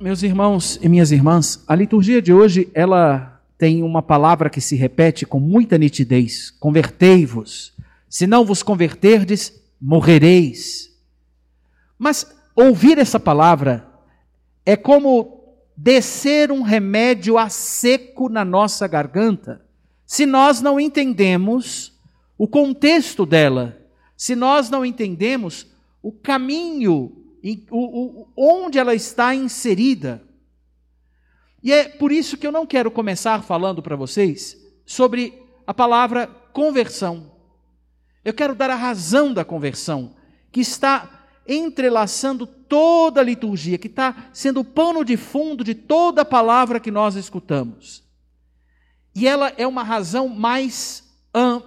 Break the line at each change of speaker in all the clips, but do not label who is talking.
Meus irmãos e minhas irmãs, a liturgia de hoje, ela tem uma palavra que se repete com muita nitidez: convertei-vos. Se não vos converterdes, morrereis. Mas ouvir essa palavra é como descer um remédio a seco na nossa garganta, se nós não entendemos o contexto dela, se nós não entendemos o caminho o, o, onde ela está inserida. E é por isso que eu não quero começar falando para vocês sobre a palavra conversão. Eu quero dar a razão da conversão, que está entrelaçando toda a liturgia, que está sendo o pano de fundo de toda a palavra que nós escutamos. E ela é uma razão mais,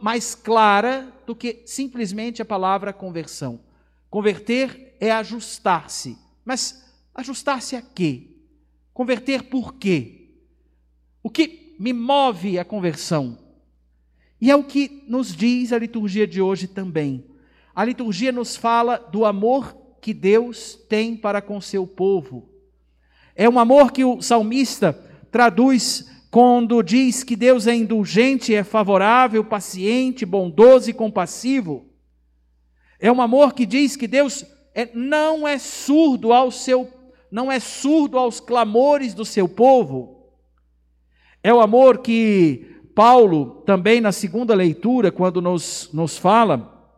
mais clara do que simplesmente a palavra conversão. Converter é ajustar-se. Mas ajustar-se a quê? Converter por quê? O que me move a conversão? E é o que nos diz a liturgia de hoje também. A liturgia nos fala do amor que Deus tem para com seu povo. É um amor que o salmista traduz quando diz que Deus é indulgente, é favorável, paciente, bondoso e compassivo. É um amor que diz que Deus é, não é surdo ao seu, não é surdo aos clamores do seu povo. É o amor que Paulo, também na segunda leitura, quando nos, nos fala,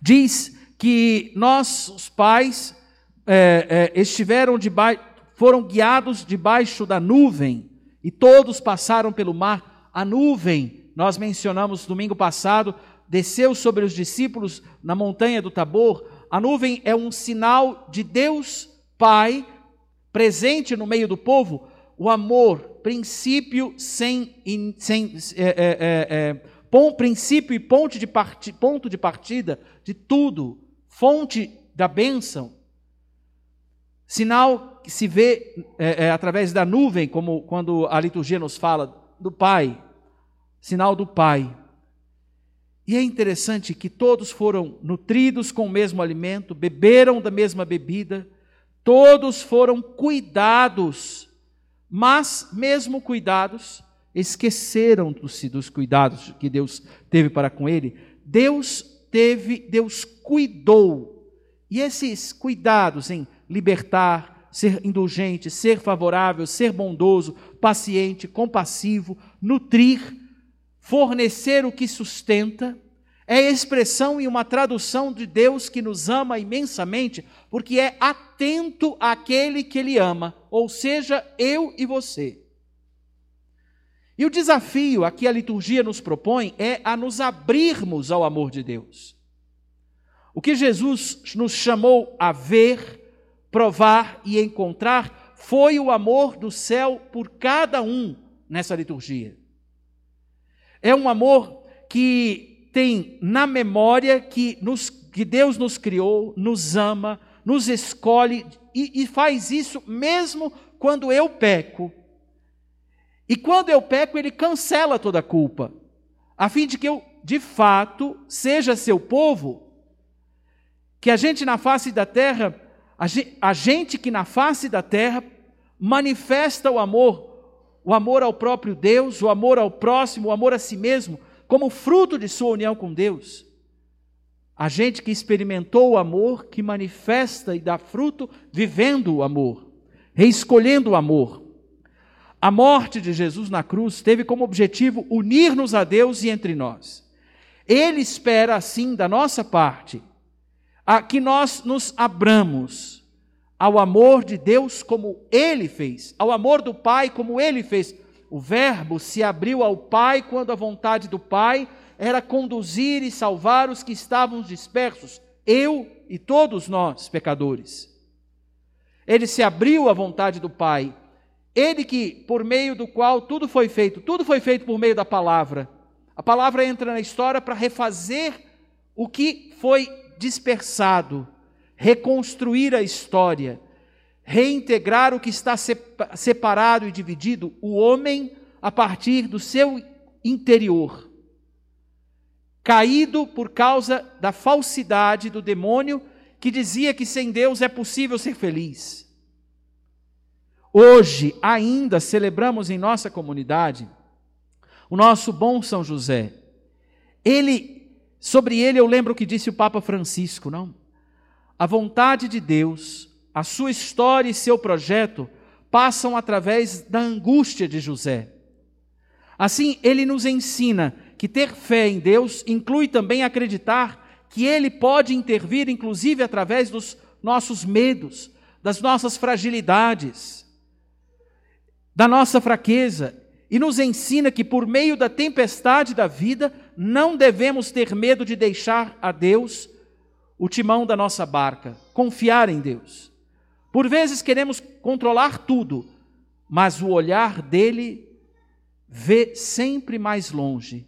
diz que nós, os pais, é, é, estiveram debaixo, foram guiados debaixo da nuvem, e todos passaram pelo mar. A nuvem, nós mencionamos domingo passado, desceu sobre os discípulos na montanha do Tabor, a nuvem é um sinal de Deus Pai presente no meio do povo, o amor, princípio sem, sem é, é, é, é, pom, princípio e ponto de, ponto de partida de tudo, fonte da bênção. Sinal que se vê é, é, através da nuvem, como quando a liturgia nos fala do Pai, sinal do Pai. E é interessante que todos foram nutridos com o mesmo alimento, beberam da mesma bebida, todos foram cuidados, mas, mesmo cuidados, esqueceram-se dos cuidados que Deus teve para com ele. Deus teve, Deus cuidou. E esses cuidados em libertar, ser indulgente, ser favorável, ser bondoso, paciente, compassivo, nutrir, fornecer o que sustenta, é expressão e uma tradução de Deus que nos ama imensamente, porque é atento àquele que Ele ama, ou seja, eu e você. E o desafio a que a liturgia nos propõe é a nos abrirmos ao amor de Deus. O que Jesus nos chamou a ver, provar e encontrar foi o amor do céu por cada um nessa liturgia. É um amor que tem na memória que, nos, que Deus nos criou, nos ama, nos escolhe e, e faz isso mesmo quando eu peco. E quando eu peco, ele cancela toda a culpa, a fim de que eu, de fato, seja seu povo, que a gente na face da terra, a gente que na face da terra manifesta o amor o amor ao próprio Deus, o amor ao próximo, o amor a si mesmo, como fruto de sua união com Deus. A gente que experimentou o amor, que manifesta e dá fruto vivendo o amor, reescolhendo o amor. A morte de Jesus na cruz teve como objetivo unir-nos a Deus e entre nós. Ele espera, assim, da nossa parte, a que nós nos abramos ao amor de Deus como ele fez, ao amor do Pai como ele fez. O Verbo se abriu ao Pai quando a vontade do Pai era conduzir e salvar os que estavam dispersos, eu e todos nós, pecadores. Ele se abriu à vontade do Pai, ele que, por meio do qual tudo foi feito, tudo foi feito por meio da palavra. A palavra entra na história para refazer o que foi dispersado, reconstruir a história, reintegrar o que está separado e dividido, o homem a partir do seu interior. Caído por causa da falsidade do demônio que dizia que sem Deus é possível ser feliz. hoje ainda celebramos em nossa comunidade o nosso bom São José. Ele, sobre ele eu lembro o que disse o Papa Francisco, não? A vontade de Deus, a sua história e seu projeto passam através da angústia de José. Assim, ele nos ensina que ter fé em Deus inclui também acreditar que ele pode intervir, inclusive através dos nossos medos, das nossas fragilidades, da nossa fraqueza, e nos ensina que por meio da tempestade da vida não devemos ter medo de deixar a Deus o timão da nossa barca, confiar em Deus. Por vezes queremos controlar tudo, mas o olhar dele vê sempre mais longe.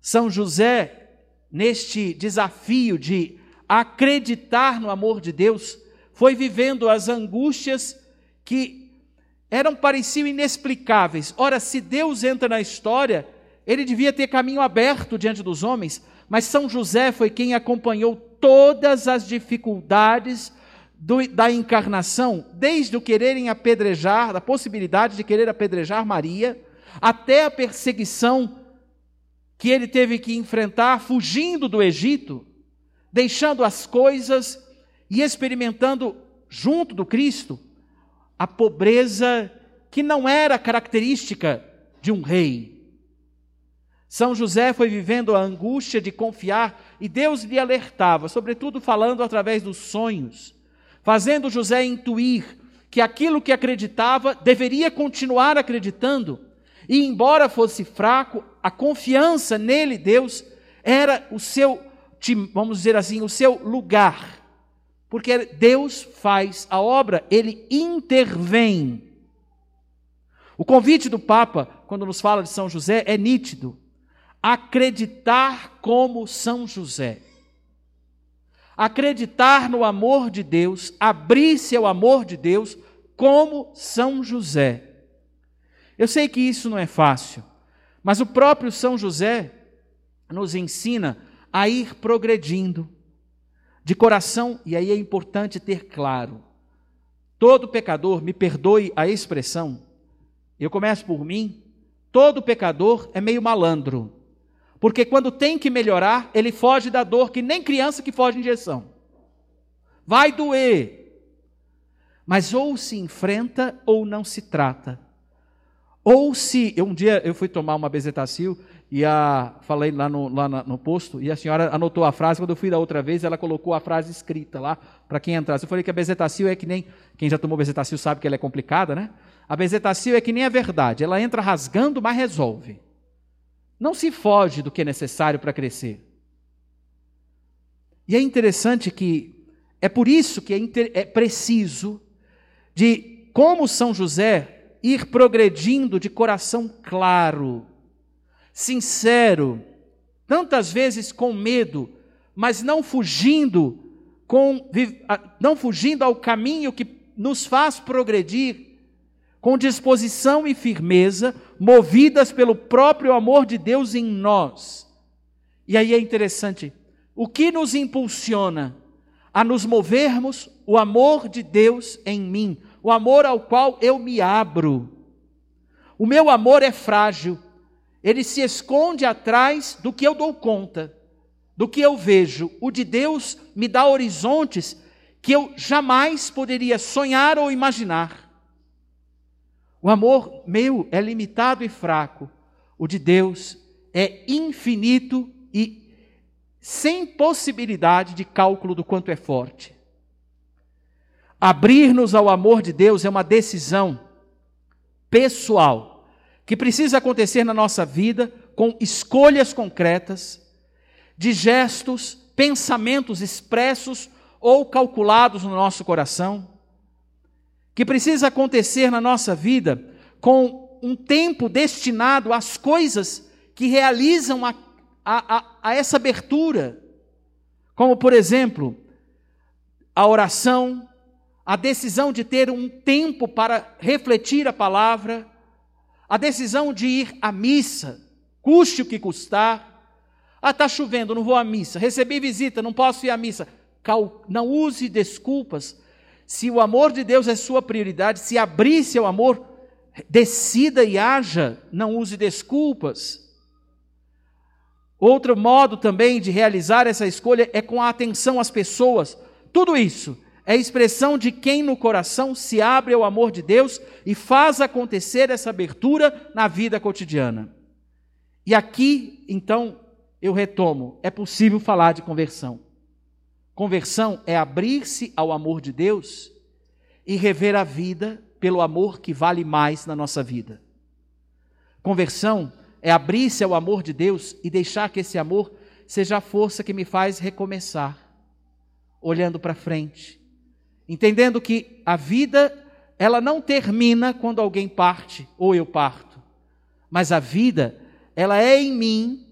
São José, neste desafio de acreditar no amor de Deus, foi vivendo as angústias que eram pareciam inexplicáveis. Ora, se Deus entra na história, ele devia ter caminho aberto diante dos homens, mas São José foi quem acompanhou todas as dificuldades do, da encarnação, desde o quererem apedrejar, da possibilidade de querer apedrejar Maria, até a perseguição que ele teve que enfrentar fugindo do Egito, deixando as coisas e experimentando junto do Cristo a pobreza que não era característica de um rei. São José foi vivendo a angústia de confiar e Deus lhe alertava, sobretudo falando através dos sonhos, fazendo José intuir que aquilo que acreditava deveria continuar acreditando, e embora fosse fraco, a confiança nele, Deus, era o seu, vamos dizer assim, o seu lugar. Porque Deus faz a obra, ele intervém. O convite do Papa, quando nos fala de São José, é nítido. Acreditar como São José. Acreditar no amor de Deus, abrir-se ao amor de Deus como São José. Eu sei que isso não é fácil, mas o próprio São José nos ensina a ir progredindo de coração, e aí é importante ter claro: todo pecador, me perdoe a expressão, eu começo por mim, todo pecador é meio malandro. Porque quando tem que melhorar, ele foge da dor que nem criança que foge de injeção. Vai doer. Mas ou se enfrenta ou não se trata. Ou se. Um dia eu fui tomar uma bezetacil e a, falei lá, no, lá no posto, e a senhora anotou a frase, quando eu fui da outra vez, ela colocou a frase escrita lá, para quem entrasse. Eu falei que a bezetacil é que nem, quem já tomou bezetacil sabe que ela é complicada, né? A bezetacil é que nem a verdade, ela entra rasgando, mas resolve. Não se foge do que é necessário para crescer. E é interessante que, é por isso que é, inter, é preciso de, como São José, ir progredindo de coração claro, sincero, tantas vezes com medo, mas não fugindo com não fugindo ao caminho que nos faz progredir, com disposição e firmeza, movidas pelo próprio amor de Deus em nós. E aí é interessante, o que nos impulsiona a nos movermos? O amor de Deus em mim, o amor ao qual eu me abro. O meu amor é frágil, ele se esconde atrás do que eu dou conta, do que eu vejo. O de Deus me dá horizontes que eu jamais poderia sonhar ou imaginar. O amor meu é limitado e fraco, o de Deus é infinito e sem possibilidade de cálculo do quanto é forte. Abrir-nos ao amor de Deus é uma decisão pessoal que precisa acontecer na nossa vida com escolhas concretas, de gestos, pensamentos expressos ou calculados no nosso coração, que precisa acontecer na nossa vida com um tempo destinado às coisas que realizam a, a, a, a essa abertura, como, por exemplo, a oração, a decisão de ter um tempo para refletir a palavra, a decisão de ir à missa, custe o que custar. Ah, está chovendo, não vou à missa. Recebi visita, não posso ir à missa. Cal... Não use desculpas. Se o amor de Deus é sua prioridade, se abrir-se ao amor, decida e haja, não use desculpas. Outro modo também de realizar essa escolha é com a atenção às pessoas. Tudo isso é expressão de quem no coração se abre ao amor de Deus e faz acontecer essa abertura na vida cotidiana. E aqui, então, eu retomo: é possível falar de conversão. Conversão é abrir-se ao amor de Deus e rever a vida pelo amor que vale mais na nossa vida. Conversão é abrir-se ao amor de Deus e deixar que esse amor seja a força que me faz recomeçar, olhando para frente, entendendo que a vida ela não termina quando alguém parte ou eu parto, mas a vida ela é em mim,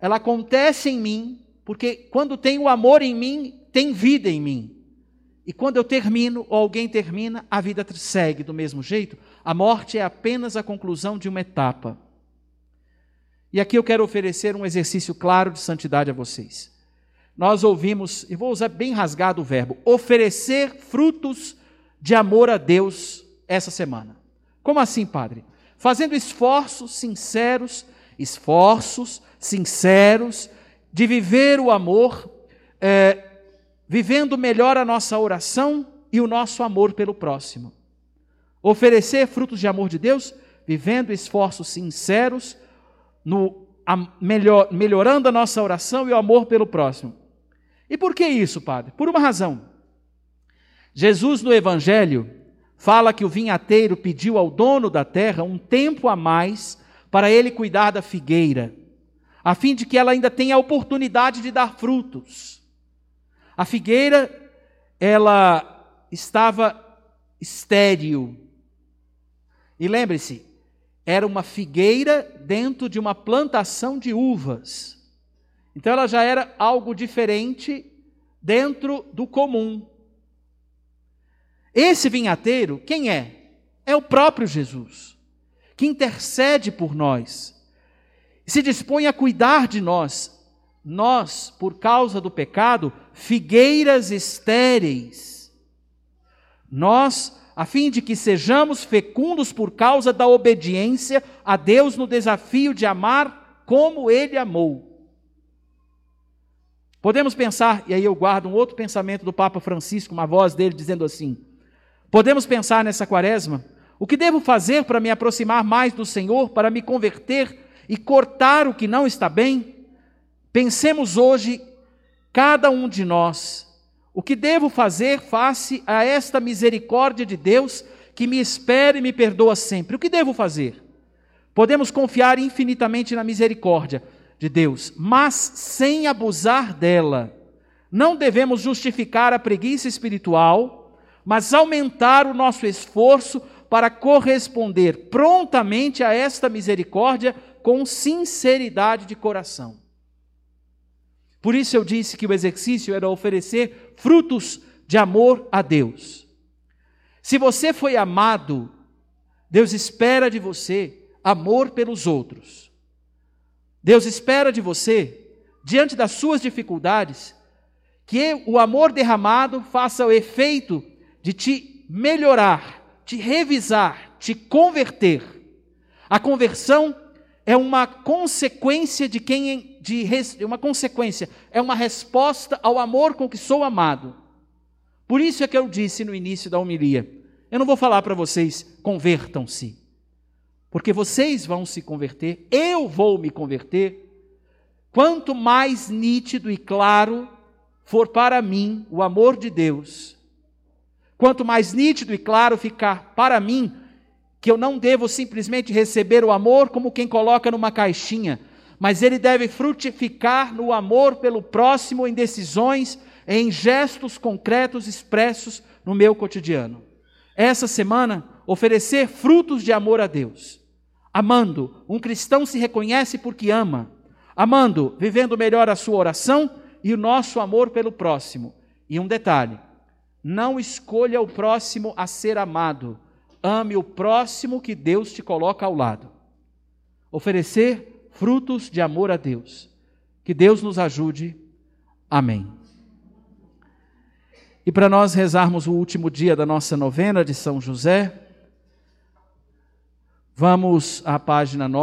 ela acontece em mim, porque quando tem o amor em mim, tem vida em mim. E quando eu termino, ou alguém termina, a vida segue do mesmo jeito. A morte é apenas a conclusão de uma etapa. E aqui eu quero oferecer um exercício claro de santidade a vocês. Nós ouvimos, e vou usar bem rasgado o verbo, oferecer frutos de amor a Deus essa semana. Como assim, padre? Fazendo esforços sinceros, esforços sinceros de viver o amor, é, vivendo melhor a nossa oração e o nosso amor pelo próximo. Oferecer frutos de amor de Deus, vivendo esforços sinceros no a, melhor, melhorando a nossa oração e o amor pelo próximo. E por que isso, Padre? Por uma razão. Jesus no Evangelho fala que o vinhateiro pediu ao dono da terra um tempo a mais para ele cuidar da figueira, a fim de que ela ainda tenha a oportunidade de dar frutos. A figueira, ela estava estéril. E lembre-se, era uma figueira dentro de uma plantação de uvas. Então ela já era algo diferente dentro do comum. Esse vinhateiro, quem é? É o próprio Jesus, que intercede por nós, se dispõe a cuidar de nós. Nós, por causa do pecado, figueiras estéreis. Nós, a fim de que sejamos fecundos por causa da obediência a Deus no desafio de amar como Ele amou. Podemos pensar, e aí eu guardo um outro pensamento do Papa Francisco, uma voz dele dizendo assim: podemos pensar nessa quaresma, o que devo fazer para me aproximar mais do Senhor, para me converter e cortar o que não está bem? Pensemos hoje, cada um de nós, o que devo fazer face a esta misericórdia de Deus que me espera e me perdoa sempre? O que devo fazer? Podemos confiar infinitamente na misericórdia de Deus, mas sem abusar dela. Não devemos justificar a preguiça espiritual, mas aumentar o nosso esforço para corresponder prontamente a esta misericórdia com sinceridade de coração. Por isso eu disse que o exercício era oferecer frutos de amor a Deus. Se você foi amado, Deus espera de você amor pelos outros. Deus espera de você, diante das suas dificuldades, que o amor derramado faça o efeito de te melhorar, te revisar, te converter. A conversão é uma consequência de quem de uma consequência, é uma resposta ao amor com que sou amado. Por isso é que eu disse no início da homilia, eu não vou falar para vocês convertam-se. Porque vocês vão se converter, eu vou me converter. Quanto mais nítido e claro for para mim o amor de Deus, quanto mais nítido e claro ficar para mim que eu não devo simplesmente receber o amor como quem coloca numa caixinha, mas ele deve frutificar no amor pelo próximo em decisões, em gestos concretos expressos no meu cotidiano. Essa semana, oferecer frutos de amor a Deus. Amando, um cristão se reconhece porque ama. Amando, vivendo melhor a sua oração e o nosso amor pelo próximo. E um detalhe: não escolha o próximo a ser amado, ame o próximo que Deus te coloca ao lado. Oferecer frutos de amor a Deus. Que Deus nos ajude. Amém. E para nós rezarmos o último dia da nossa novena de São José, vamos à página 9.